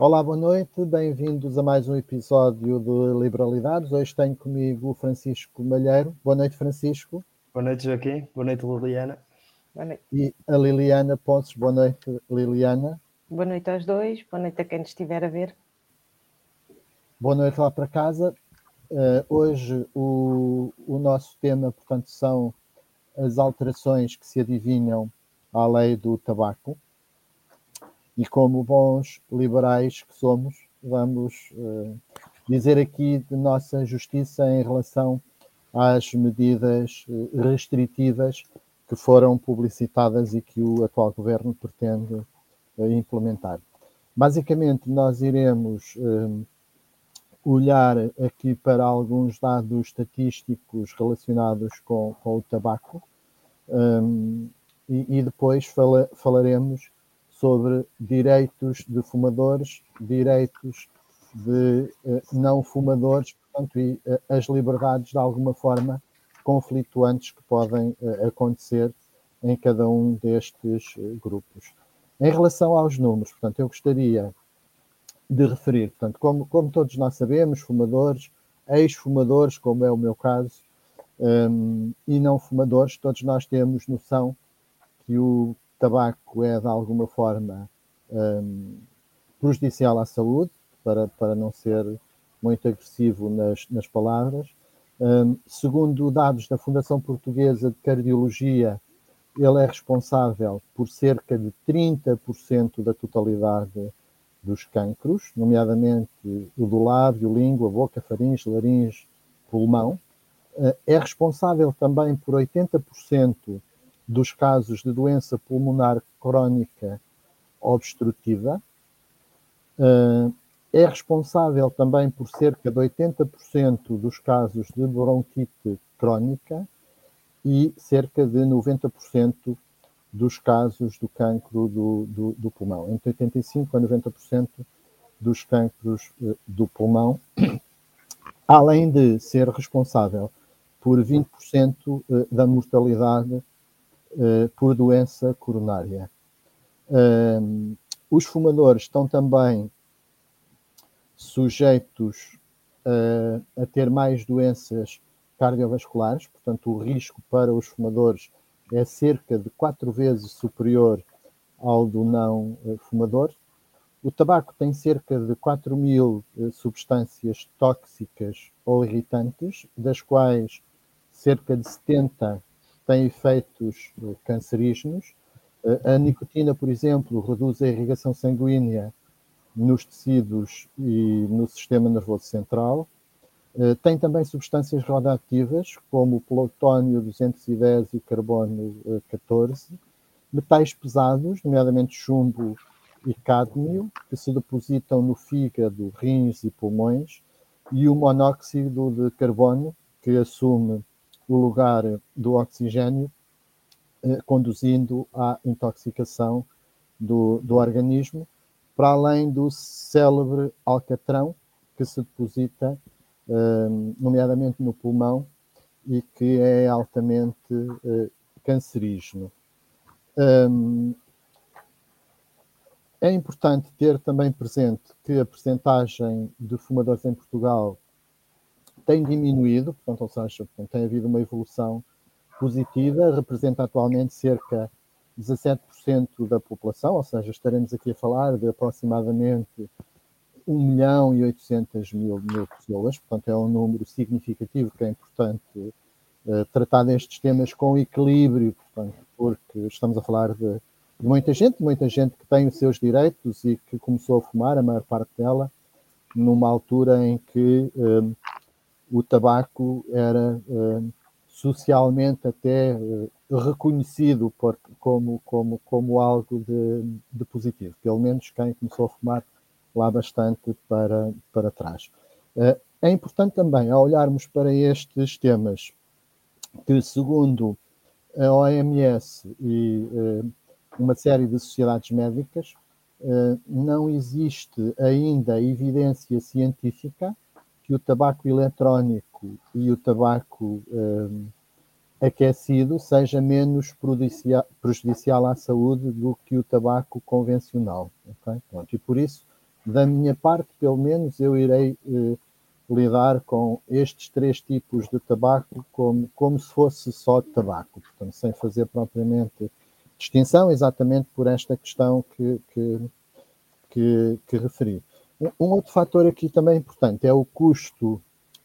Olá, boa noite, bem-vindos a mais um episódio de Liberalidades. Hoje tenho comigo o Francisco Malheiro. Boa noite, Francisco. Boa noite, Joaquim. Boa noite, Liliana. Boa noite. E a Liliana Pontes. Boa noite, Liliana. Boa noite aos dois, boa noite a quem nos estiver a ver. Boa noite lá para casa. Uh, hoje o, o nosso tema, portanto, são as alterações que se adivinham à lei do tabaco. E como bons liberais que somos, vamos uh, dizer aqui de nossa justiça em relação às medidas uh, restritivas que foram publicitadas e que o atual governo pretende uh, implementar. Basicamente, nós iremos olhar aqui para alguns dados estatísticos relacionados com, com o tabaco um, e, e, depois fala, falaremos sobre direitos de fumadores, direitos de uh, não fumadores, portanto, e uh, as liberdades de alguma forma conflituantes que podem uh, acontecer em cada um destes grupos. Em relação aos números, portanto, eu gostaria de referir, portanto, como, como todos nós sabemos, fumadores, ex-fumadores, como é o meu caso, um, e não fumadores, todos nós temos noção que o tabaco é de alguma forma um, prejudicial à saúde, para, para não ser muito agressivo nas, nas palavras. Um, segundo dados da Fundação Portuguesa de Cardiologia, ele é responsável por cerca de 30% da totalidade dos cancros, nomeadamente o do lábio, língua, boca, faringe, laringe, pulmão. Uh, é responsável também por 80% dos casos de doença pulmonar crónica obstrutiva. Uh, é responsável também por cerca de 80% dos casos de bronquite crónica e cerca de 90% dos casos do cancro do, do, do pulmão. Entre 85% a 90% dos cancros uh, do pulmão, além de ser responsável por 20% uh, da mortalidade uh, por doença coronária. Os fumadores estão também sujeitos uh, a ter mais doenças cardiovasculares, portanto, o risco para os fumadores é cerca de quatro vezes superior ao do não fumador. O tabaco tem cerca de 4 mil substâncias tóxicas ou irritantes, das quais cerca de 70 tem efeitos eh, cancerígenos. Eh, a nicotina, por exemplo, reduz a irrigação sanguínea nos tecidos e no sistema nervoso central. Eh, tem também substâncias radioativas, como o plutónio 210 e carbono 14, metais pesados, nomeadamente chumbo e cádmio, que se depositam no fígado, rins e pulmões, e o monóxido de carbono, que assume o lugar do oxigênio, eh, conduzindo à intoxicação do, do organismo, para além do célebre alcatrão que se deposita, eh, nomeadamente no pulmão, e que é altamente eh, cancerígeno. É importante ter também presente que a percentagem de fumadores em Portugal tem diminuído, portanto, ou seja, portanto, tem havido uma evolução positiva, representa atualmente cerca de 17% da população, ou seja, estaremos aqui a falar de aproximadamente 1 milhão e 800 mil, mil pessoas, portanto, é um número significativo que é importante uh, tratar destes temas com equilíbrio, portanto, porque estamos a falar de, de muita gente, muita gente que tem os seus direitos e que começou a fumar, a maior parte dela, numa altura em que uh, o tabaco era uh, socialmente até uh, reconhecido por, como, como, como algo de, de, positivo, pelo menos quem começou a fumar lá bastante para, para trás. Uh, é importante também, ao olharmos para estes temas, que segundo a OMS e uma série de sociedades médicas, não existe ainda evidência científica que o tabaco eletrónico e o tabaco um, aquecido seja menos prejudicial à saúde do que o tabaco convencional. Okay? Pronto, e por isso Da minha parte, pelo menos, eu irei eh, lidar com estes três tipos de tabaco como, como se fosse só tabaco, portanto, sem fazer propriamente distinção, exatamente por esta questão que, que, que, que referi. Um outro fator aqui também importante é o custo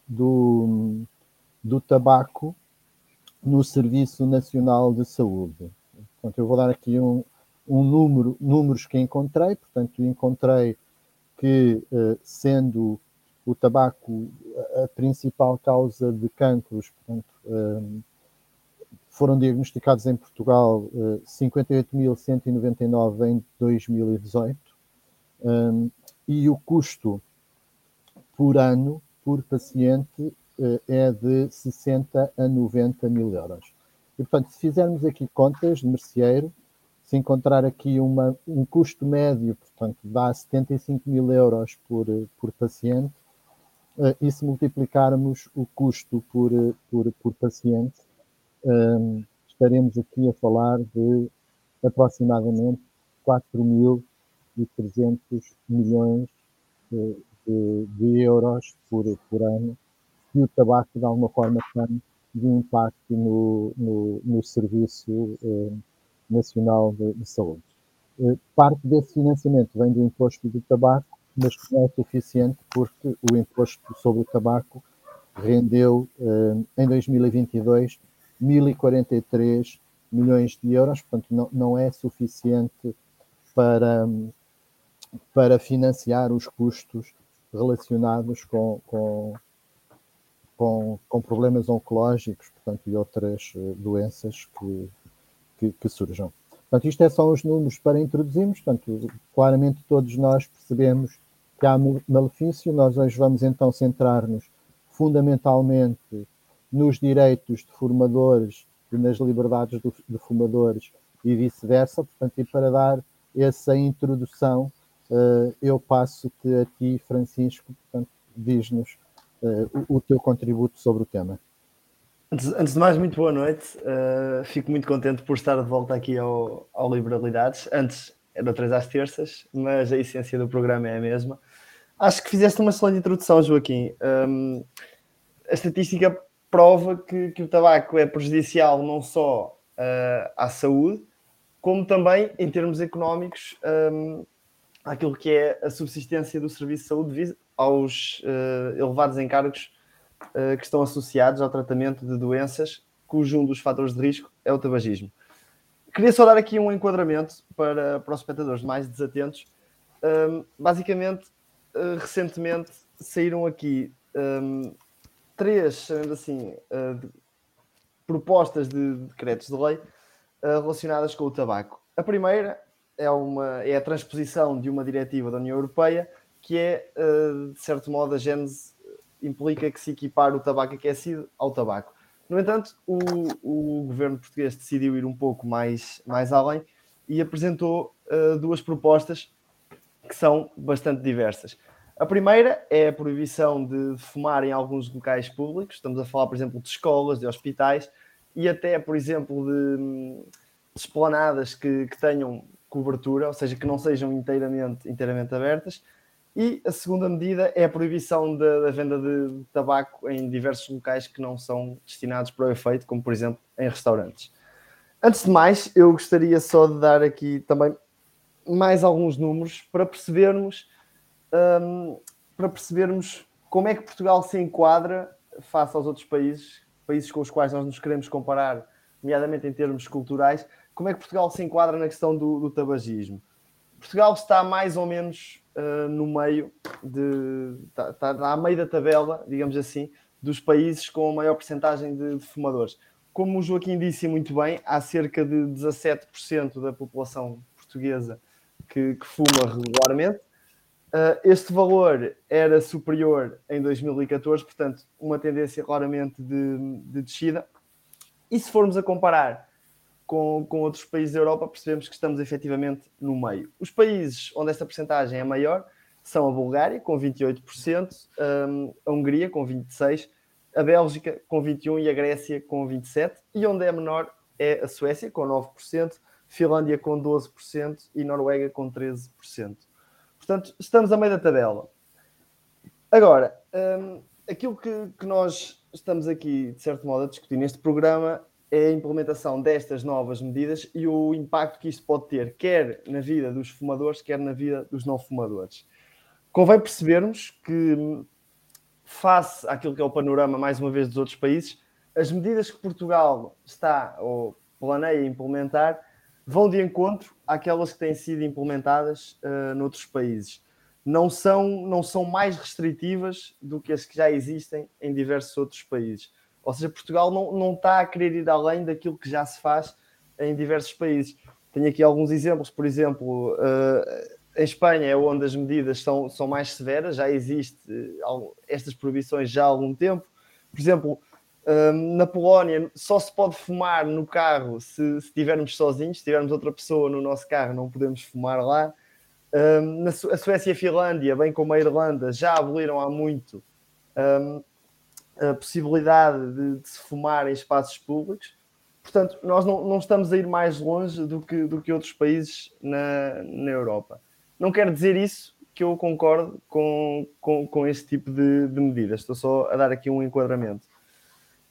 do, do tabaco no Serviço Nacional de Saúde. Portanto, eu vou dar aqui um, um número, números que encontrei, portanto, encontrei que, eh, sendo o tabaco a principal causa de cancros, portanto, eh, foram diagnosticados em Portugal 58.199 eh, em 2018 e o custo por ano por paciente é de 60 a 90 mil euros. E, portanto, se fizermos aqui contas de merceeiro, se encontrar aqui uma, um custo médio, portanto, dá 75 mil euros por, por paciente, uh, e se multiplicarmos o custo por, por, por paciente, estaremos aqui a falar de aproximadamente 4.300 milhões de, de, de, euros por, por ano, e o tabaco, de alguma forma, tem de impacto no, no, no serviço. Um, Nacional de, de Saúde. Eh, parte desse financiamento vem do imposto do tabaco, mas não é suficiente porque o imposto sobre o tabaco rendeu eh, em 2022 1.043 milhões de euros, portanto não, não é suficiente para, para financiar os custos relacionados com, com, com, com problemas oncológicos portanto, e outras eh, doenças que, que, que surjam. Portanto, isto é só os números para introduzirmos, portanto, claramente todos nós percebemos que há malefício, nós hoje vamos então centrar-nos fundamentalmente nos direitos de formadores e nas liberdades de formadores e vice-versa, portanto, e para dar essa introdução, uh, eu passo-te a ti, Francisco, portanto, diz-nos uh, o, o teu contributo sobre o tema. Antes, antes, de mais, muito boa noite. Uh, fico muito contente por estar de volta aqui ao, ao Liberalidades. Antes era três às terças, mas a essência do programa é a mesma. Acho que fizeste uma excelente introdução, Joaquim. Um, a estatística prova que, que, o tabaco é prejudicial não só uh, à saúde, como também em termos económicos um, àquilo que é a subsistência do serviço de saúde aos uh, elevados encargos uh, que estão associados ao tratamento de doenças cujo um dos fatores de risco é o tabagismo. Queria só dar aqui um enquadramento para, para os espectadores mais desatentos. Um, basicamente, uh, recentemente saíram aqui um, três, assim, uh, de, propostas de decretos de lei relacionadas com o tabaco. A primeira é, uma, é a transposição de uma diretiva da União Europeia que é, de certo modo, a gênese implica que se equipar o tabaco aquecido ao tabaco. No entanto, o, o governo português decidiu ir um pouco mais, mais além e apresentou uh, duas propostas que são bastante diversas. A primeira é a proibição de fumar em alguns locais públicos, estamos a falar, por exemplo, de escolas, de hospitais e até, por exemplo, de, de esplanadas que, que tenham cobertura, ou seja, que não sejam inteiramente, inteiramente abertas. E a segunda medida é a proibição da, da, venda de tabaco em diversos locais que não são destinados para o efeito, como por exemplo em restaurantes. Antes de mais, eu gostaria só de dar aqui também mais alguns números para percebermos, um, para percebermos como é que Portugal se enquadra face aos outros países, países com os quais nós nos queremos comparar, nomeadamente em termos culturais, como é que Portugal se enquadra na questão do, do tabagismo. Portugal está mais ou menos uh, no meio de. Está, está a meio da tabela, digamos assim, dos países com a maior porcentagem de, de, fumadores. Como o Joaquim disse muito bem, há cerca de 17% da população portuguesa que, que fuma regularmente. Uh, este valor era superior em 2014, portanto, uma tendência claramente de, de descida. E se formos a comparar com, com outros países da Europa, percebemos que estamos efetivamente no meio. Os países onde esta percentagem é maior são a Bulgária, com 28%, um, a Hungria, com 26%, a Bélgica, com 21% e a Grécia, com 27%, e onde é menor é a Suécia, com 9%, Finlândia, com 12% e Noruega, com 13%. Portanto, estamos a meio da tabela. Agora, um, aquilo que, que, nós estamos aqui, de certo modo, a discutir neste programa é a implementação destas novas medidas e o impacto que isto pode ter, quer na vida dos fumadores, quer na vida dos não fumadores. Convém percebermos que, face àquilo que é o panorama, mais uma vez, dos outros países, as medidas que Portugal está ou planeia implementar vão de encontro àquelas que têm sido implementadas uh, noutros países. Não são, não são mais restritivas do que as que já existem em diversos outros países. Ou seja, Portugal não, não está a querer ir além daquilo que já se faz em diversos países. Tenho aqui alguns exemplos, por exemplo, uh, em Espanha é onde as medidas são, são mais severas, já existe uh, estas proibições já há algum tempo. Por exemplo, um, na Polónia só se pode fumar no carro se, estivermos sozinhos, se tivermos outra pessoa no nosso carro, não podemos fumar lá. Na Su a Suécia e a Finlândia, bem como a Irlanda, já aboliram há muito a possibilidade de, de, se fumar em espaços públicos. Portanto, nós não, não, estamos a ir mais longe do que, do que outros países na, na Europa. Não quer dizer isso que eu concordo com, com, com este tipo de, de medidas. Estou só a dar aqui um enquadramento.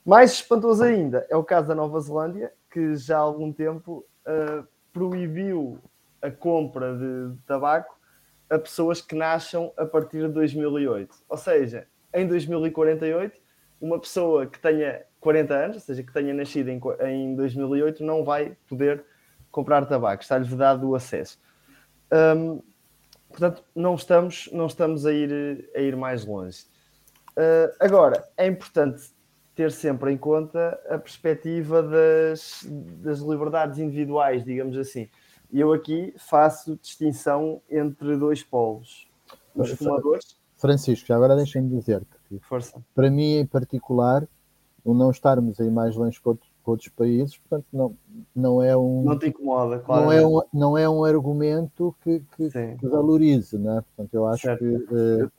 Mais espantoso ainda é o caso da Nova Zelândia, que já há algum tempo uh, proibiu a compra de, tabaco a pessoas que nasçam a partir de 2008. Ou seja, em 2048, uma pessoa que tenha 40 anos, ou seja, que tenha nascido em, em 2008, não vai poder comprar tabaco, está-lhe vedado o acesso. Um, portanto, não estamos, não estamos a, ir, a ir mais longe. Uh, agora, é importante ter sempre em conta a perspectiva das, das liberdades individuais, digamos assim. E eu aqui faço distinção entre dois polos. Os fumadores. Francisco, já agora deixem-me dizer que, Força. para mim em particular, o não estarmos aí mais longe que outros, países, portanto, não, não é um. Não te incomoda, claro. Não é um, não é um argumento que, que, que valorize, né? Portanto, eu acho certo. que uh,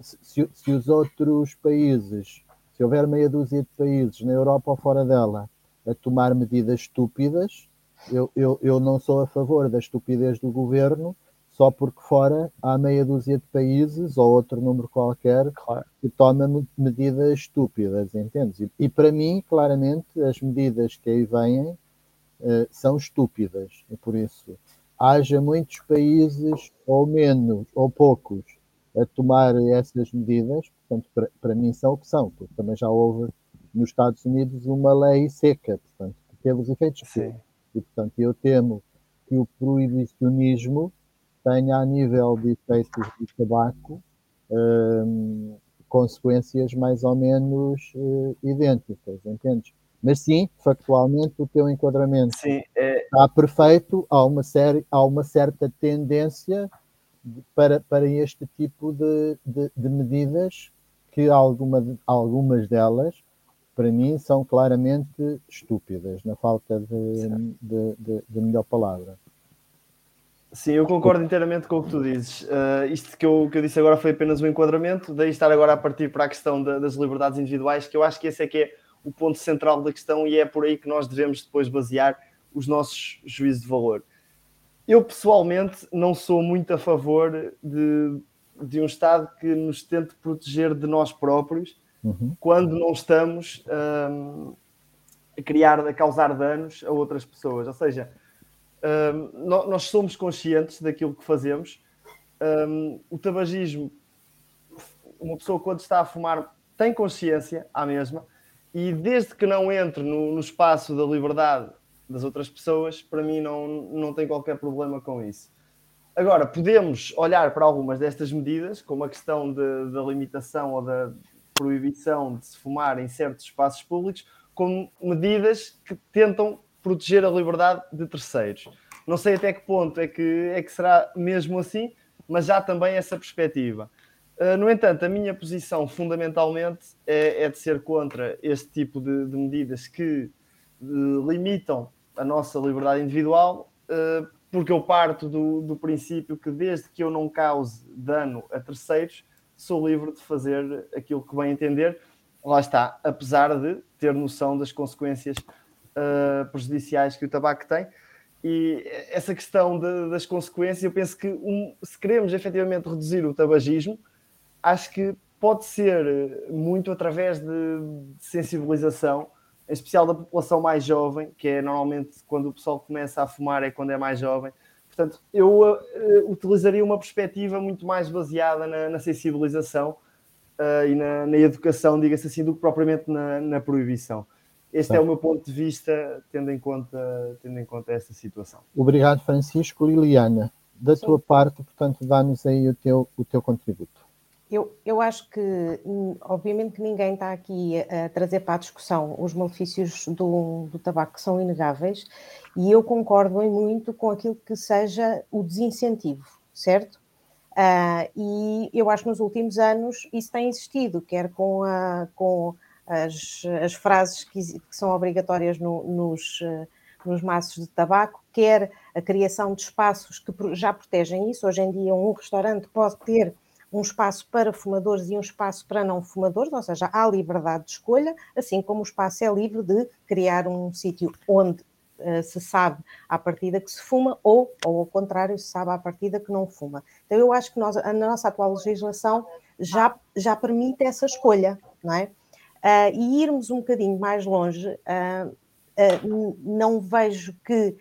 se, se os outros países se houver meia dúzia de países na Europa ou fora dela a tomar medidas estúpidas, eu, eu, eu não sou a favor da estupidez do governo só porque fora há meia dúzia de países ou outro número qualquer claro. que toma medidas estúpidas, entendes? E, e, para mim, claramente, as medidas que aí vêm uh, são estúpidas. E por isso, haja muitos países, ou menos, ou poucos, a tomar essas medidas, portanto, para, para mim são o que são, porque também já houve nos Estados Unidos uma lei seca, portanto, que teve os efeitos Sim. E, portanto, eu temo que o proibicionismo tenha, a nível de efeitos de tabaco, hum, consequências mais ou menos uh, idênticas, entendes? Mas sim, factualmente, o teu enquadramento sim, é... está perfeito, há uma, série, há uma certa tendência para, para este tipo de, de, de medidas que alguma, algumas delas, para mim, são claramente estúpidas, na falta de, de, de, de melhor palavra. Sim, eu concordo inteiramente com o que tu dizes. Uh, isto que eu, que eu disse agora foi apenas um enquadramento, daí estar agora a partir para a questão da, das liberdades individuais, que eu acho que esse é que é o ponto central da questão e é por aí que nós devemos depois basear os nossos juízos de valor. Eu pessoalmente não sou muito a favor de, de um Estado que nos tente proteger de nós próprios uhum. quando não estamos um, a criar, a causar danos a outras pessoas. Ou seja, nós somos conscientes daquilo que fazemos. Um, o tabagismo, uma pessoa quando está a fumar tem consciência à mesma, e desde que não entre no, no espaço da liberdade das outras pessoas, para mim não, não tem qualquer problema com isso. Agora, podemos olhar para algumas destas medidas, como a questão da limitação ou da proibição de se fumar em certos espaços públicos, como medidas que tentam proteger a liberdade de terceiros. Não sei até que ponto é que, é que será mesmo assim, mas já também essa perspectiva. Uh, no entanto, a minha posição fundamentalmente é, é de ser contra este tipo de, de medidas que uh, limitam a nossa liberdade individual, uh, porque eu parto do, do princípio que desde que eu não cause dano a terceiros, sou livre de fazer aquilo que bem entender. Lá está, apesar de ter noção das consequências uh, prejudiciais que o tabaco tem. E essa questão de, das consequências, eu penso que um, se queremos efetivamente reduzir o tabagismo, acho que pode ser eh, muito através de, de sensibilização, em especial da população mais jovem, que é normalmente quando o pessoal começa a fumar, é quando é mais jovem. Portanto, eu uh, utilizaria uma perspectiva muito mais baseada na, na sensibilização uh, e na, na educação, diga-se assim, do que propriamente na, na proibição. Este é o meu ponto de vista, tendo em conta, tendo em conta esta situação. Obrigado, Francisco. Liliana, da Sim. tua parte, portanto, dá-nos aí o teu, o teu contributo. Eu, eu acho que, hum, obviamente, que ninguém está aqui a trazer para a discussão os malefícios do, do tabaco, que são inegáveis, e eu concordo em muito com aquilo que seja o desincentivo, certo? Uh, e eu acho que nos últimos anos isso tem existido, quer com, a, com as, as frases que, que são obrigatórias no, nos, eh, nos maços de tabaco, quer a criação de espaços que já protegem isso. Hoje em dia, um restaurante pode ter um espaço para fumadores e um espaço para não fumadores, ou seja, há liberdade de escolha, assim como o espaço é livre de criar um sítio onde uh, se sabe à partida que se fuma ou, ou ao contrário, se sabe à partida que não fuma. Então eu acho que nós, a nossa atual legislação já, já permite essa escolha, não é? Uh, e irmos um bocadinho mais longe, uh, uh, não vejo que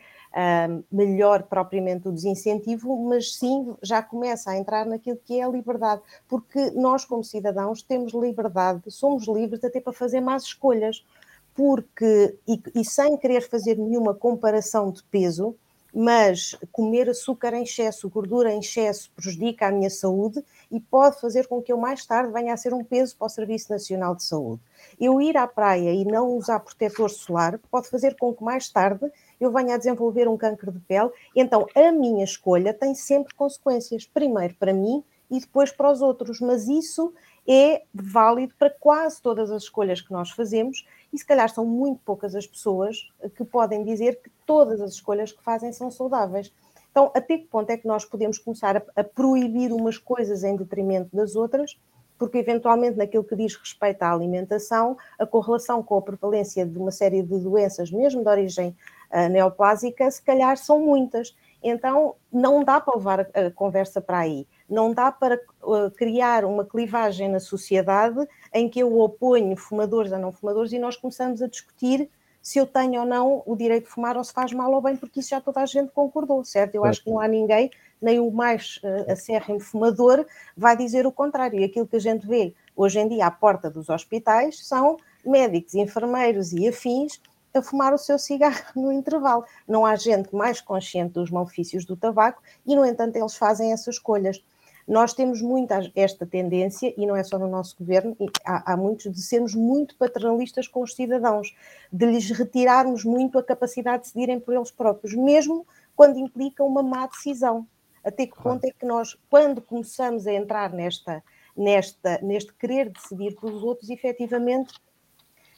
melhor propriamente o desincentivo, mas sim já começa a entrar naquilo que é a liberdade, porque nós, como cidadãos, temos liberdade, somos livres até para fazer más escolhas, porque, e, e sem querer fazer nenhuma comparação de peso, mas comer açúcar em excesso, gordura em excesso, prejudica a minha saúde e pode fazer com que eu mais tarde venha a ser um peso para o Serviço Nacional de Saúde. Eu ir à praia e não usar protetor solar pode fazer com que mais tarde eu venha a desenvolver um câncer de pele. Então, a minha escolha tem sempre consequências, primeiro para mim e depois para os outros, mas isso é válido para quase todas as escolhas que nós fazemos e se calhar são muito poucas as pessoas que podem dizer que todas as escolhas que fazem são saudáveis. Então, até que ponto é que nós podemos começar a, a proibir umas coisas em detrimento das outras? Porque, eventualmente, naquilo que diz respeito à alimentação, a correlação com a prevalência de uma série de doenças, mesmo de origem uh, neoplásica, se calhar são muitas. Então, não dá para levar a, conversa para aí não dá para uh, criar uma clivagem na sociedade em que eu oponho fumadores a não fumadores e nós começamos a discutir se eu tenho ou não o direito de fumar ou se faz mal ou bem, porque isso já toda a gente concordou, certo? Eu acho que não há ninguém, nem o mais uh, acérrimo fumador, vai dizer o contrário. E aquilo que a gente vê hoje em dia à porta dos hospitais são médicos, enfermeiros e afins a fumar o seu cigarro no intervalo. Não há gente mais consciente dos malefícios do tabaco e, no entanto, eles fazem essas escolhas. Nós temos muito esta tendência, e não é só no nosso governo, há, há muitos, de sermos muito paternalistas com os cidadãos, de lhes retirarmos muito a capacidade de decidirem por eles próprios, mesmo quando implica uma má decisão. Até que ponto é que nós, quando começamos a entrar nesta, nesta, neste querer decidir pelos outros, efetivamente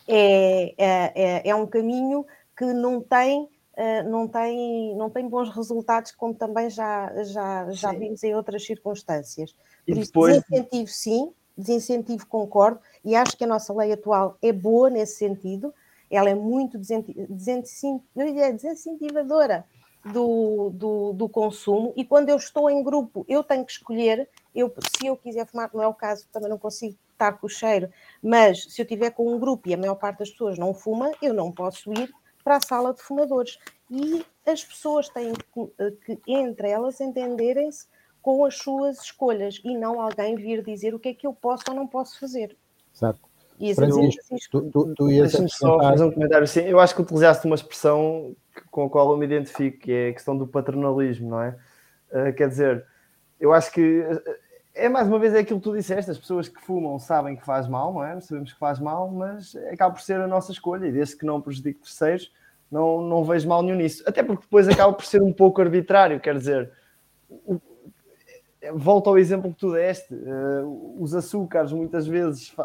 é, é, é, é um caminho que não tem não, tem, não tem bons resultados, como também já, já, já vimos em outras circunstâncias. Por isso, desincentivo sim, desincentivo concordo, e acho que a nossa lei atual é boa nesse sentido, ela é muito desincentivadora do, do, do, consumo, e quando eu estou em grupo, eu tenho que escolher, eu, se eu quiser fumar, não é o caso, também não consigo estar com o cheiro, mas se eu tiver com um grupo e a maior parte das pessoas não fuma, eu não posso ir para a sala de fumadores. E as pessoas têm que, eh, que entre elas, entenderem-se com as suas escolhas e não alguém vir dizer o que é que eu posso ou não posso fazer. Certo. E Francisco, tu, tu, tu Deixa-me só fazer um comentário. Sim, eu acho que utilizaste uma expressão com a qual eu me identifico, que é a questão do paternalismo, não é? Uh, quer dizer, eu acho que é mais uma vez é aquilo que tu disseste, as pessoas que fumam sabem que faz mal, não é? Sabemos que faz mal, mas acaba por ser a nossa escolha e desde que não prejudique terceiros, não, não vejo mal nenhum nisso. Até porque depois acaba por ser um pouco arbitrário, quer dizer, volta ao exemplo que tu deste, uh, os açúcares muitas vezes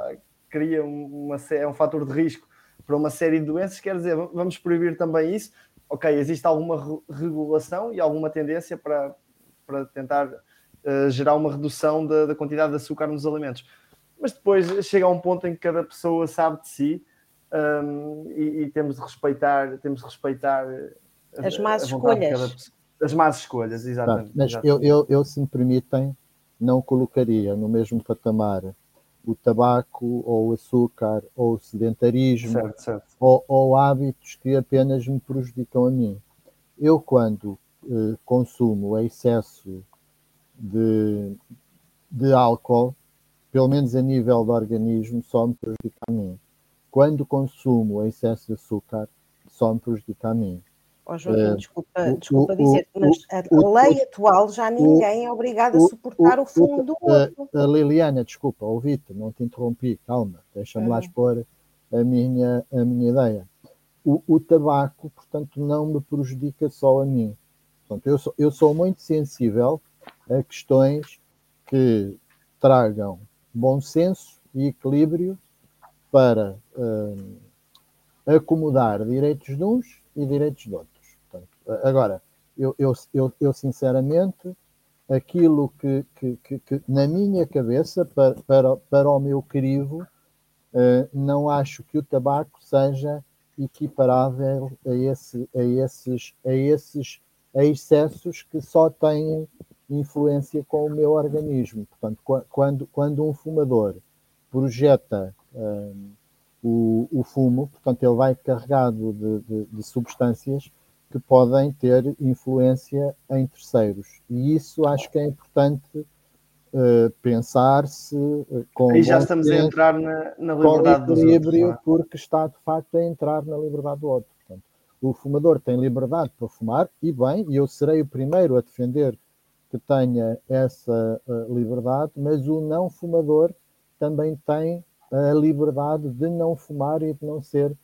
criam uma, é um fator de risco para uma série de doenças, quer dizer, vamos proibir também isso. Ok, existe alguma regulação e alguma tendência para, para tentar uh, gerar uma redução da, da, quantidade de açúcar nos alimentos. Mas depois chega a um ponto em que cada pessoa sabe de si um, e, e, temos de respeitar, temos de respeitar as más escolhas. As más escolhas, exatamente. Mas exatamente. Eu, eu, eu, se me permitem, não colocaria no mesmo patamar o tabaco ou o açúcar ou o sedentarismo certo, certo. Ou, ou, hábitos que apenas me prejudicam a mim. Eu, quando eh, consumo excesso de, de álcool, pelo menos a nível do organismo, só me prejudica a mim. Quando consumo excesso de açúcar, só me prejudica a mim. Oh, Joaquim, desculpa, desculpa dizer, mas a lei atual já ninguém é obrigado a suportar o, fumo do outro. A, a Liliana, desculpa, ouvi-te, não te interrompi, calma, deixa-me uhum. lá expor a minha, a minha ideia. O, o, tabaco, portanto, não me prejudica só a mim. Portanto, eu sou, eu sou muito sensível a questões que tragam bom senso e equilíbrio para uh, acomodar direitos de uns e direitos de outros. Agora, eu, eu, eu, eu sinceramente, aquilo que, que, que, que, na minha cabeça, para, para, para o meu crivo, uh, não acho que o tabaco seja equiparável a, esse, a, esses, a esses excessos que só têm influência com o meu organismo. Portanto, quando, quando um fumador projeta uh, o, o fumo, portanto, ele vai carregado de, de, de substâncias que podem ter influência em terceiros. E isso acho que é importante uh, pensar-se uh, com. Aí já estamos tempo, a entrar na, na liberdade do equilíbrio, é? porque está de facto a entrar na liberdade do outro. Portanto, o fumador tem liberdade para fumar, e bem, e eu serei o primeiro a defender que tenha essa uh, liberdade, mas o não fumador também tem a liberdade de não fumar e de não ser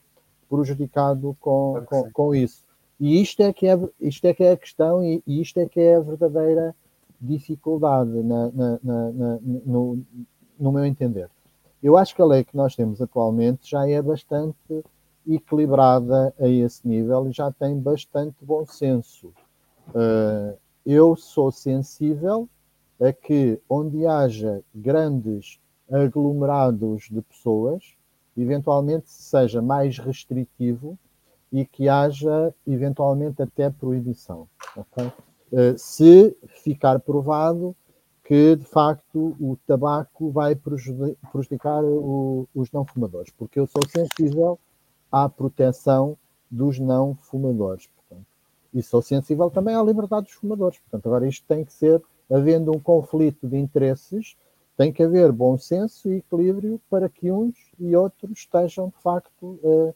prejudicado com, com, com isso. E isto é que é, isto é, que é a questão e, e isto é que é a verdadeira dificuldade na, na, na, no, no meu entender. Eu acho que a lei que nós temos atualmente já é bastante equilibrada a esse nível e já tem bastante bom senso. Uh, eu sou sensível a que onde haja grandes aglomerados de pessoas, eventualmente seja mais restritivo e que haja eventualmente até proibição. Okay? Uh, se ficar provado que de facto o tabaco vai prejudicar o, os não fumadores, porque eu sou sensível à proteção dos não fumadores. E sou sensível também à liberdade dos fumadores. Portanto, agora isto tem que ser, havendo um conflito de interesses, tem que haver bom senso e equilíbrio para que uns e outros estejam de facto uh,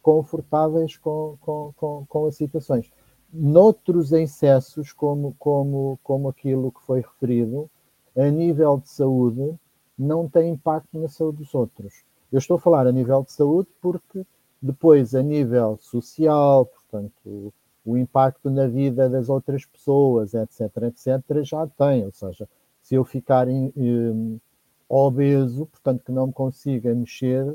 confortáveis com, com, com, com as situações. Noutros excessos, como, como, como aquilo que foi referido, a nível de saúde, não tem impacto na saúde dos outros. Eu estou a falar a nível de saúde porque depois, a nível social, portanto, o, impacto na vida das outras pessoas, etc., etc., já tem. Ou seja, se eu ficar em, em, obeso, portanto, que não me consiga mexer,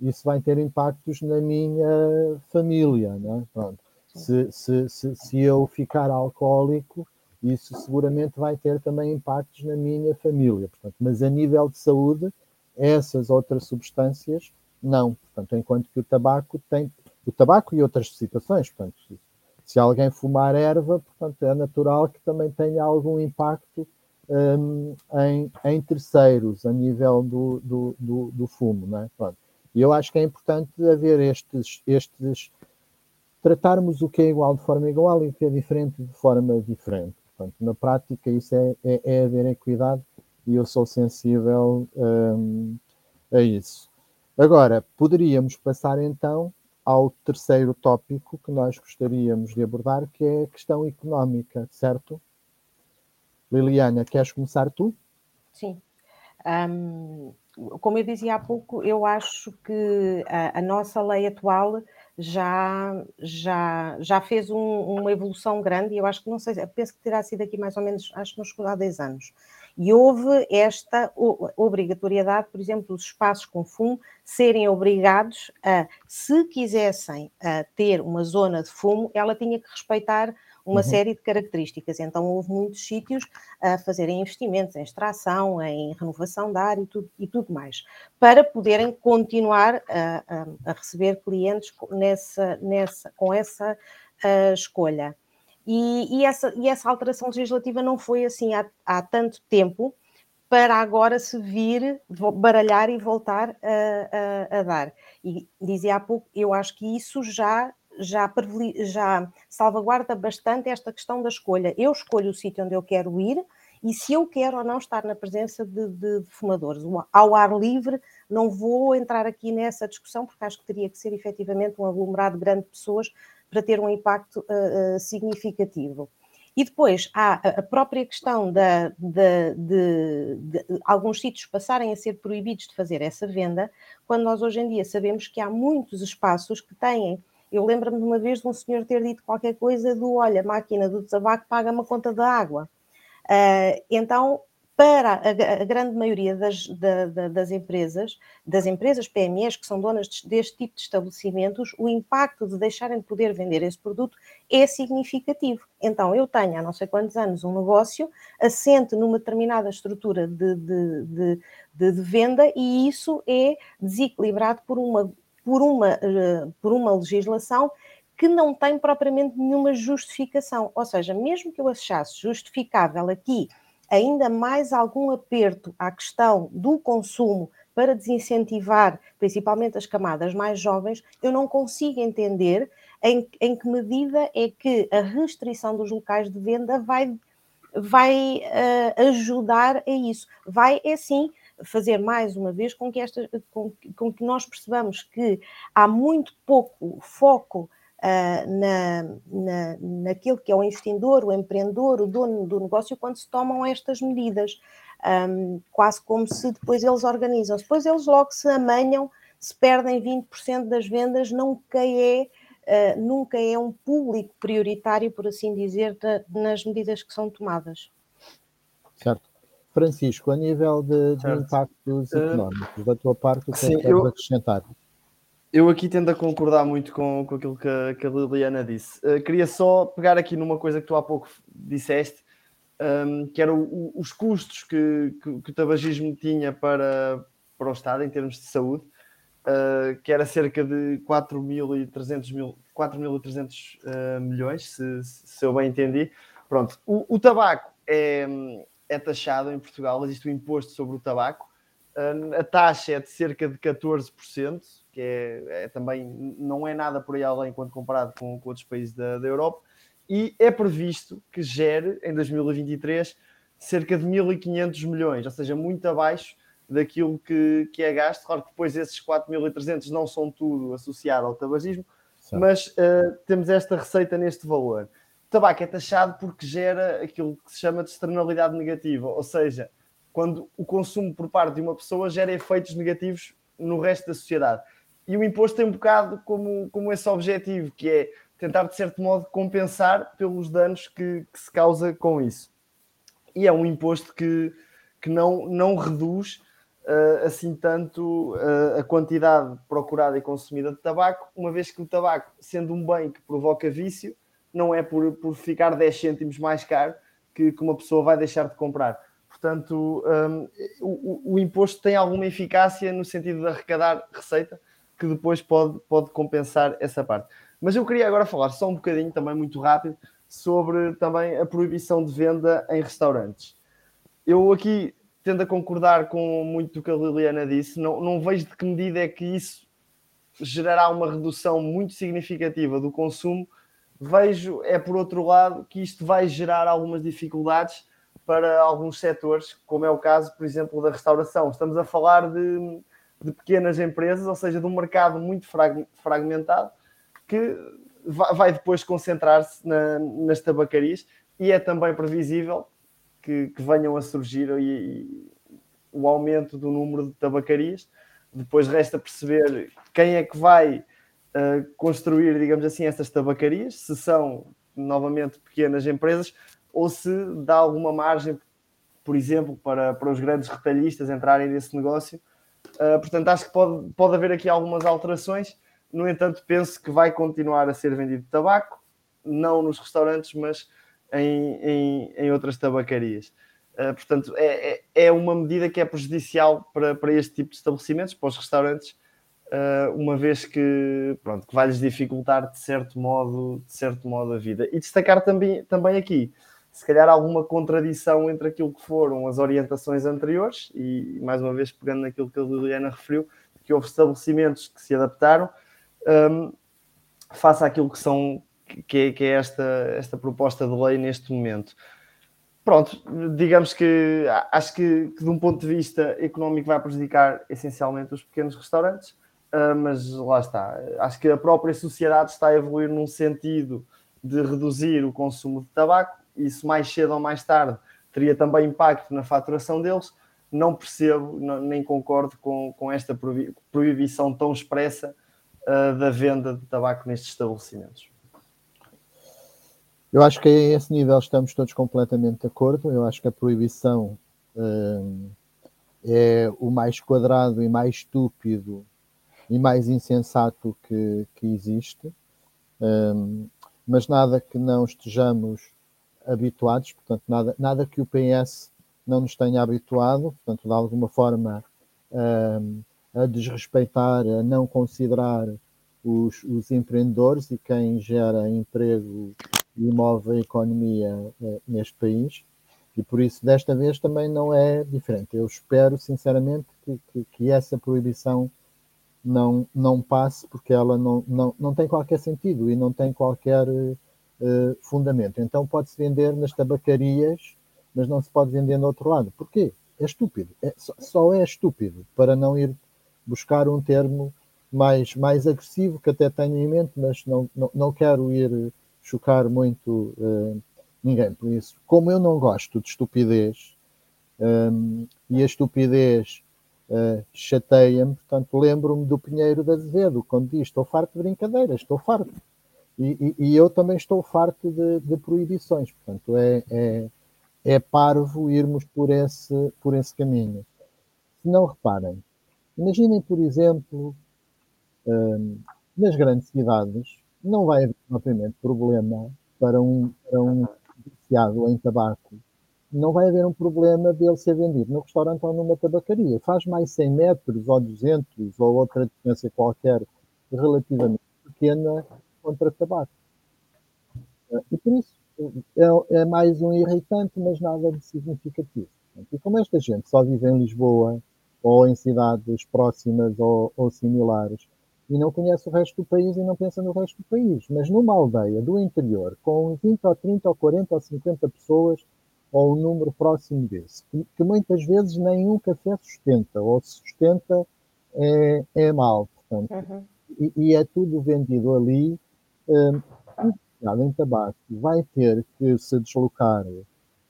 isso vai ter impactos na minha família, né? Pronto. Se, se, se, se eu ficar alcoólico, isso seguramente vai ter também impactos na minha família. Portanto, mas a nível de saúde, essas outras substâncias, não. Portanto, enquanto que o tabaco tem. O tabaco e outras situações, portanto, se alguém fumar erva, portanto, é natural que também tenha algum impacto um, em, em, terceiros, a nível do, do, do, do fumo, não é? E eu acho que é importante haver estes, estes tratarmos o que é igual de forma igual e o que é diferente de forma diferente. Portanto, na prática, isso é, é, é haver equidade e eu sou sensível um, a isso. Agora, poderíamos passar então ao terceiro tópico que nós gostaríamos de abordar, que é a questão económica, certo? Liliana, queres começar tu? Sim. Um, como eu dizia há pouco, eu acho que a, a nossa lei atual já, já, já fez um, uma evolução grande e eu acho que não sei, penso que terá sido aqui mais ou menos, acho que nos há 10 anos. E houve esta obrigatoriedade, por exemplo, dos espaços com fumo serem obrigados a, se quisessem a ter uma zona de fumo, ela tinha que respeitar uma uhum. série de características. Então, houve muitos sítios a fazerem investimentos em extração, em renovação da área e tudo, e tudo mais, para poderem continuar a, a, a receber clientes nessa, nessa, com essa escolha. E, e, essa, e essa alteração legislativa não foi assim há, há tanto tempo para agora se vir baralhar e voltar a, a, a, dar. E dizia há pouco, eu acho que isso já, já, já salvaguarda bastante esta questão da escolha. Eu escolho o sítio onde eu quero ir e se eu quero ou não estar na presença de, de, de fumadores. Ao ar livre, não vou entrar aqui nessa discussão, porque acho que teria que ser efetivamente um aglomerado grande de pessoas para ter um impacto uh, significativo. E depois há a própria questão da, de, de, de, alguns sítios passarem a ser proibidos de fazer essa venda, quando nós hoje em dia sabemos que há muitos espaços que têm. Eu lembro-me de uma vez de um senhor ter dito qualquer coisa do olha, máquina do tabaco paga uma conta da água. Uh, então, para a, grande maioria das, da, da, das empresas, das empresas PMEs que são donas deste tipo de estabelecimentos, o impacto de deixarem de poder vender esse produto é significativo. Então, eu tenho há não sei quantos anos um negócio assente numa determinada estrutura de, de, de, de venda e isso é desequilibrado por uma, por uma, uh, por uma legislação que não tem propriamente nenhuma justificação. Ou seja, mesmo que eu achasse justificável aqui ainda mais algum aperto à questão do consumo para desincentivar principalmente as camadas mais jovens, eu não consigo entender em, em que medida é que a restrição dos locais de venda vai, vai uh, ajudar a isso. Vai, é sim, fazer mais uma vez com que, esta, com, com que nós percebamos que há muito pouco foco uh, na, na, naquilo que é o investidor, o empreendedor, o dono do negócio, quando se tomam estas medidas, um, quase como se depois eles organizam. Depois eles logo se amanham, se perdem 20% das vendas, nunca é, uh, nunca é um público prioritário, por assim dizer, nas medidas que são tomadas. Certo. Francisco, a nível de, de impactos uh, económicos, da tua parte, o que é é que queres eu... acrescentar? Eu aqui tendo a concordar muito com, com aquilo que a, que a Liliana disse. Uh, queria só pegar aqui numa coisa que tu há pouco disseste, um, ehm, que eram os custos que, que, que, o tabagismo tinha para, para o Estado em termos de saúde, uh, que era cerca de 4.300 mil, 4.300 uh, milhões, se, se eu bem entendi. Pronto, o, o tabaco é, é taxado em Portugal, existe o imposto sobre o tabaco, a taxa é de cerca de 14%, que é, é, também não é nada por aí além quando comparado com, com outros países da, da, Europa, e é previsto que gere em 2023 cerca de 1.500 milhões, ou seja, muito abaixo daquilo que, que é gasto. Claro que depois esses 4.300 não são tudo associado ao tabagismo, Sim. mas uh, temos esta receita neste valor. O tabaco é taxado porque gera aquilo que se chama de externalidade negativa, ou seja, quando o consumo por parte de uma pessoa gera efeitos negativos no resto da sociedade. E o imposto tem um bocado como, como esse objetivo, que é tentar, de certo modo, compensar pelos danos que, que se causa com isso. E é um imposto que, que não, não reduz uh, assim tanto uh, a quantidade procurada e consumida de tabaco, uma vez que o tabaco, sendo um bem que provoca vício, não é por, por ficar 10 cêntimos mais caro que, que uma pessoa vai deixar de comprar. Portanto, um, o, o, imposto tem alguma eficácia no sentido de arrecadar receita que depois pode, pode compensar essa parte. Mas eu queria agora falar só um bocadinho, também muito rápido, sobre também a proibição de venda em restaurantes. Eu aqui tendo a concordar com muito do que a Liliana disse, não, não vejo de que medida é que isso gerará uma redução muito significativa do consumo. Vejo, é por outro lado, que isto vai gerar algumas dificuldades para alguns setores, como é o caso, por exemplo, da restauração. Estamos a falar de, de pequenas empresas, ou seja, de um mercado muito fragmentado, que vai depois concentrar-se na, nas tabacarias e é também previsível que, que venham a surgir e, e, o aumento do número de tabacarias. Depois resta perceber quem é que vai uh, construir, digamos assim, essas tabacarias, se são novamente pequenas empresas ou se dá alguma margem, por exemplo, para, para os grandes retalhistas entrarem nesse negócio. Uh, portanto, acho que pode, pode haver aqui algumas alterações. No entanto, penso que vai continuar a ser vendido tabaco, não nos restaurantes, mas em, em, em outras tabacarias. Uh, portanto, é, é, é, uma medida que é prejudicial para, para este tipo de estabelecimentos, para os restaurantes, uma vez que, pronto, que vai-lhes dificultar de certo modo, de certo modo a vida. E destacar também, também aqui, se calhar alguma contradição entre aquilo que foram as orientações anteriores, e mais uma vez pegando naquilo que a Liliana referiu, que houve estabelecimentos que se adaptaram um, face àquilo que são que é, que é esta, esta proposta de lei neste momento. Pronto, digamos que acho que, que, de um ponto de vista económico vai prejudicar essencialmente os pequenos restaurantes, uh, mas lá está. Acho que a própria sociedade está a evoluir num sentido de reduzir o consumo de tabaco, isso mais cedo ou mais tarde teria também impacto na faturação deles. Não percebo, não, nem concordo com, com esta proibição tão expressa uh, da venda de tabaco nestes estabelecimentos. Eu acho que a esse nível estamos todos completamente de acordo. Eu acho que a proibição uh, é o mais quadrado e mais estúpido e mais insensato que, que existe. Um, mas nada que não estejamos habituados, portanto, nada, nada que o PS não nos tenha habituado, portanto, de alguma forma um, a desrespeitar, a não considerar os, os, empreendedores e quem gera emprego e move a economia uh, neste país. E por isso, desta vez, também não é diferente. Eu espero, sinceramente, que, que, que essa proibição não, não passe, porque ela não, não, não tem qualquer sentido e não tem qualquer uh, fundamento. Então, pode-se vender nas tabacarias, mas não se pode vender no outro lado. Porquê? É estúpido. É, só, só é estúpido para não ir buscar um termo mais, mais agressivo que até tenho em mente, mas não, não, não quero ir chocar muito uh, ninguém. Por isso, como eu não gosto de estupidez, um, e a estupidez uh, chateia-me, portanto, lembro-me do Pinheiro de Azevedo, quando diz: Estou farto de brincadeiras, estou farto. E, e, e eu também estou farto de, de proibições, portanto, é, é, é parvo irmos por esse, por esse caminho. Se não reparem, Imaginem, por exemplo, um, nas grandes cidades, não vai haver propriamente problema para um, para um viciado em tabaco, não vai haver um problema dele ser vendido no restaurante ou numa tabacaria. Faz mais 100 metros ou 200 ou outra distância qualquer relativamente pequena contra tabaco. E por isso é, é mais um irritante, mas nada de significativo. E como esta gente só vive em Lisboa, ou em cidades próximas ou, ou similares, e não conhece o resto do país e não pensa no resto do país. Mas numa aldeia do interior, com 20 ou 30 ou 40 ou 50 pessoas, ou um número próximo desse, que, que muitas vezes nenhum café sustenta, ou se sustenta é, é mal, portanto, uhum. e, e, é tudo vendido ali, um, em tabaco, vai ter que se deslocar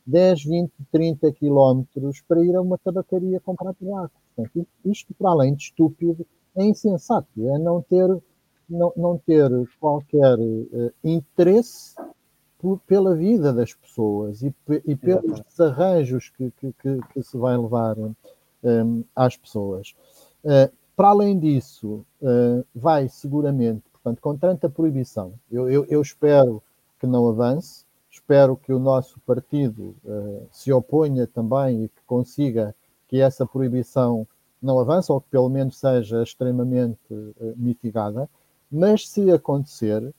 10, 20, 30 quilómetros para ir a uma tabacaria comprar tabaco. Portanto, isto, para além de estúpido, é insensato, é não ter, não, não ter qualquer uh, interesse por, pela vida das pessoas e, e pelos desarranjos que, que, que, que, se vai levar um, ehm, às pessoas. Uh, para além disso, uh, vai seguramente, portanto, com tanta proibição, eu, eu, eu, espero que não avance, espero que o nosso partido uh, se oponha também e que consiga que essa proibição não avance, ou que pelo menos seja extremamente uh, mitigada, mas se acontecer,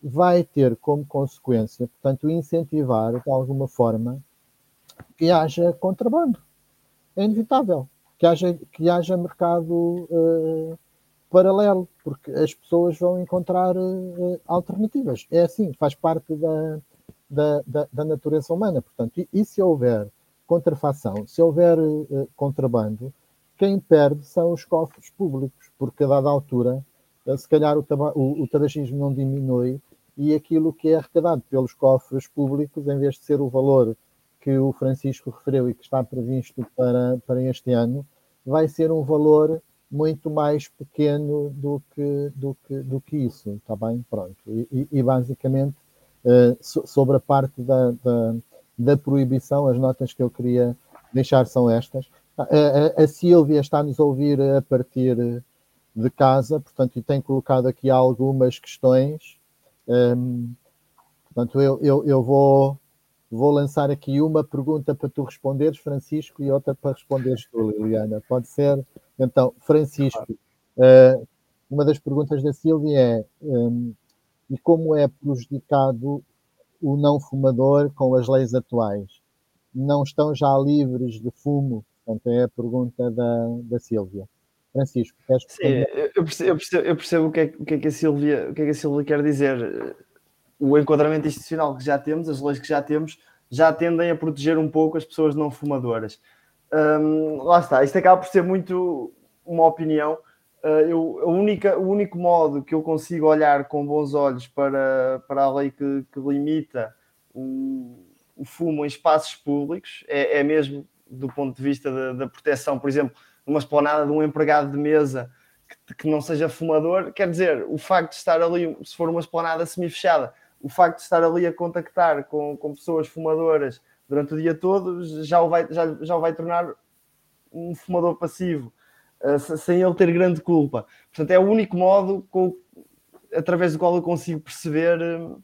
vai ter como consequência, portanto, incentivar de alguma forma que haja contrabando. É inevitável que haja, que haja mercado uh, paralelo, porque as pessoas vão encontrar uh, alternativas. É assim, faz parte da, da, da, da natureza humana. Portanto, e, e se houver contrafação, se houver uh, contrabando, quem perde são os cofres públicos, porque a dada altura, uh, se calhar o, o, o, tabagismo não diminui e aquilo que é arrecadado pelos cofres públicos, em vez de ser o valor que o Francisco referiu e que está previsto para, para este ano, vai ser um valor muito mais pequeno do que, do que, do que isso, está bem? Pronto. E, e, basicamente uh, sobre a parte da, da, da, proibição, as notas que eu queria deixar são estas. A, a, a Silvia está-nos a ouvir a partir de casa, portanto, e tem colocado aqui algumas questões. Um, ehm, portanto, eu, eu, eu vou, vou lançar aqui uma pergunta para tu responderes, Francisco, e outra para responderes tu, Liliana. Pode ser? Então, Francisco, uh, uma das perguntas da Silvia é um, e como é prejudicado o não fumador com as leis atuais? Não estão já livres de fumo? Portanto, é a pergunta da, da Silvia. Francisco, queres Sim, eu percebo, eu percebo, eu percebo o, que é, o, que é, que a Silvia, o que é que a Silvia quer dizer. O enquadramento institucional que já temos, as leis que já temos, já tendem a proteger um pouco as pessoas não fumadoras. Um, lá está, isto acaba por ser muito uma opinião. Uh, eu, a única, o único modo que eu consigo olhar com bons olhos para, para a lei que, que limita o, o, fumo em espaços públicos é, é mesmo do ponto de vista da, da proteção, por exemplo, numa esplanada de um empregado de mesa que, que, não seja fumador, quer dizer, o facto de estar ali, se for uma esplanada semi-fechada, o facto de estar ali a contactar com, com pessoas fumadoras durante o dia todo já o vai, já, já o vai tornar um fumador passivo, uh, sem ele ter grande culpa. Portanto, é o único modo com, através do qual eu consigo perceber uh,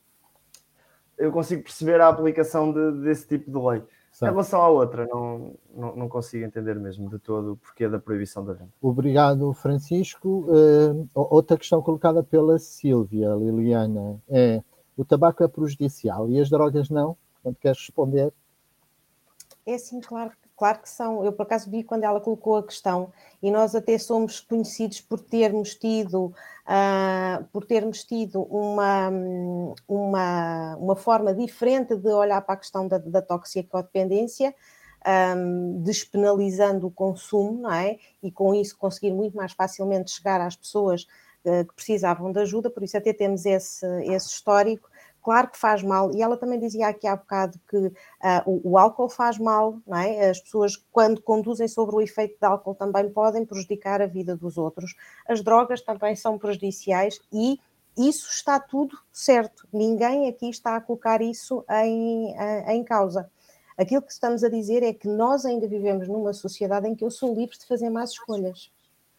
eu consigo perceber a aplicação de, desse tipo de lei. Certo. Em relação à outra, não, não, não, consigo entender mesmo de todo o porquê da proibição da venda. Obrigado, Francisco. Uh, outra questão colocada pela Silvia Liliana é: o tabaco é prejudicial e as drogas não? Portanto, queres responder? É sim, claro, claro que são. Eu, por acaso, vi quando ela colocou a questão e nós até somos conhecidos por termos tido, uh, por termos tido uma, uma, uma forma diferente de olhar para a questão da, da toxicodependência, um, despenalizando o consumo, não é? E com isso conseguir muito mais facilmente chegar às pessoas uh, que precisavam de ajuda, por isso até temos esse, esse histórico claro que faz mal, e ela também dizia aqui há bocado que uh, o, o, álcool faz mal, não é? As pessoas, quando conduzem sobre o efeito de álcool, também podem prejudicar a vida dos outros. As drogas também são prejudiciais e isso está tudo certo. Ninguém aqui está a colocar isso em, em causa. Aquilo que estamos a dizer é que nós ainda vivemos numa sociedade em que eu sou livre de fazer más escolhas.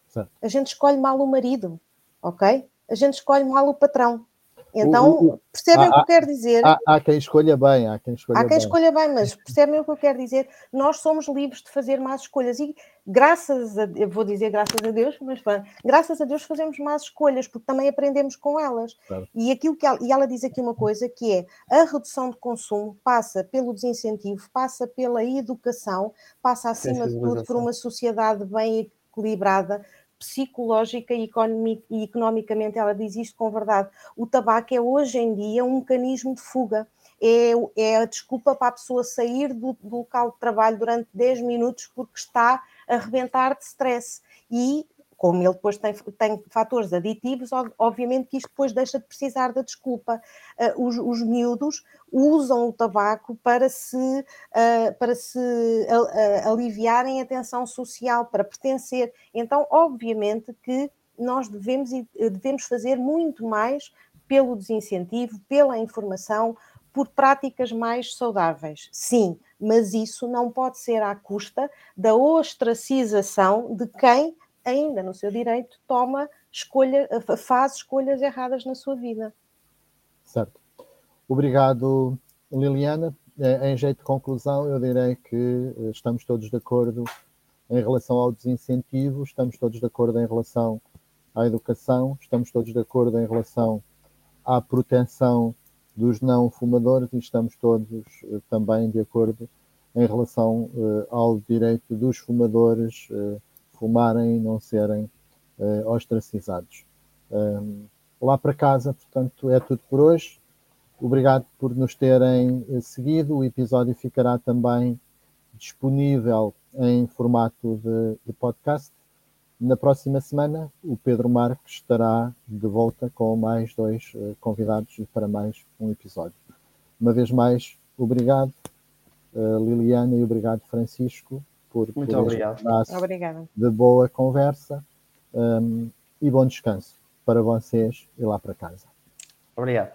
Certo. A gente escolhe mal o marido, ok? A gente escolhe mal o patrão, então, percebem há, o que eu quero dizer? Há, há, quem escolha bem, há quem escolha há quem bem. escolha bem, mas percebem o que eu quero dizer? Nós somos livres de fazer más escolhas e graças a, eu vou dizer graças a Deus, mas bem, graças a Deus fazemos más escolhas, porque também aprendemos com elas. Claro. E aquilo que ela, e ela diz aqui uma coisa que é a redução de consumo passa pelo desincentivo, passa pela educação, passa acima de tudo por uma sociedade bem equilibrada, psicológica e, e economicamente, ela diz isto com verdade. O tabaco é hoje em dia um mecanismo de fuga. É, é a desculpa para a pessoa sair do, do local de trabalho durante 10 minutos porque está a arrebentar de stress. E como ele depois tem, tem fatores aditivos, obviamente que isto depois deixa de precisar da desculpa. Uh, os, os miúdos usam o tabaco para se, uh, para se uh, aliviarem a tensão social, para pertencer. Então, obviamente que nós devemos, devemos fazer muito mais pelo desincentivo, pela informação, por práticas mais saudáveis. Sim, mas isso não pode ser à custa da ostracização de quem ainda no seu direito, toma escolha, faz escolhas erradas na sua vida. Certo. Obrigado, Liliana. É, em jeito de conclusão, eu direi que eh, estamos todos de acordo em relação ao desincentivo, estamos todos de acordo em relação à educação, estamos todos de acordo em relação à proteção dos não fumadores e estamos todos eh, também de acordo em relação uh, ao direito dos fumadores fumarem e não serem uh, ostracizados. Um, lá para casa, portanto, é tudo por hoje. Obrigado por nos terem eh, seguido. O episódio ficará também disponível em formato de, de podcast. Na próxima semana, o Pedro Marques estará de volta com mais dois uh, convidados para mais um episódio. Uma vez mais, obrigado, Liliana, e obrigado, Francisco por, Muito por obrigado. Obrigada. de boa conversa um, e bom descanso para vocês e lá para casa. Obrigado.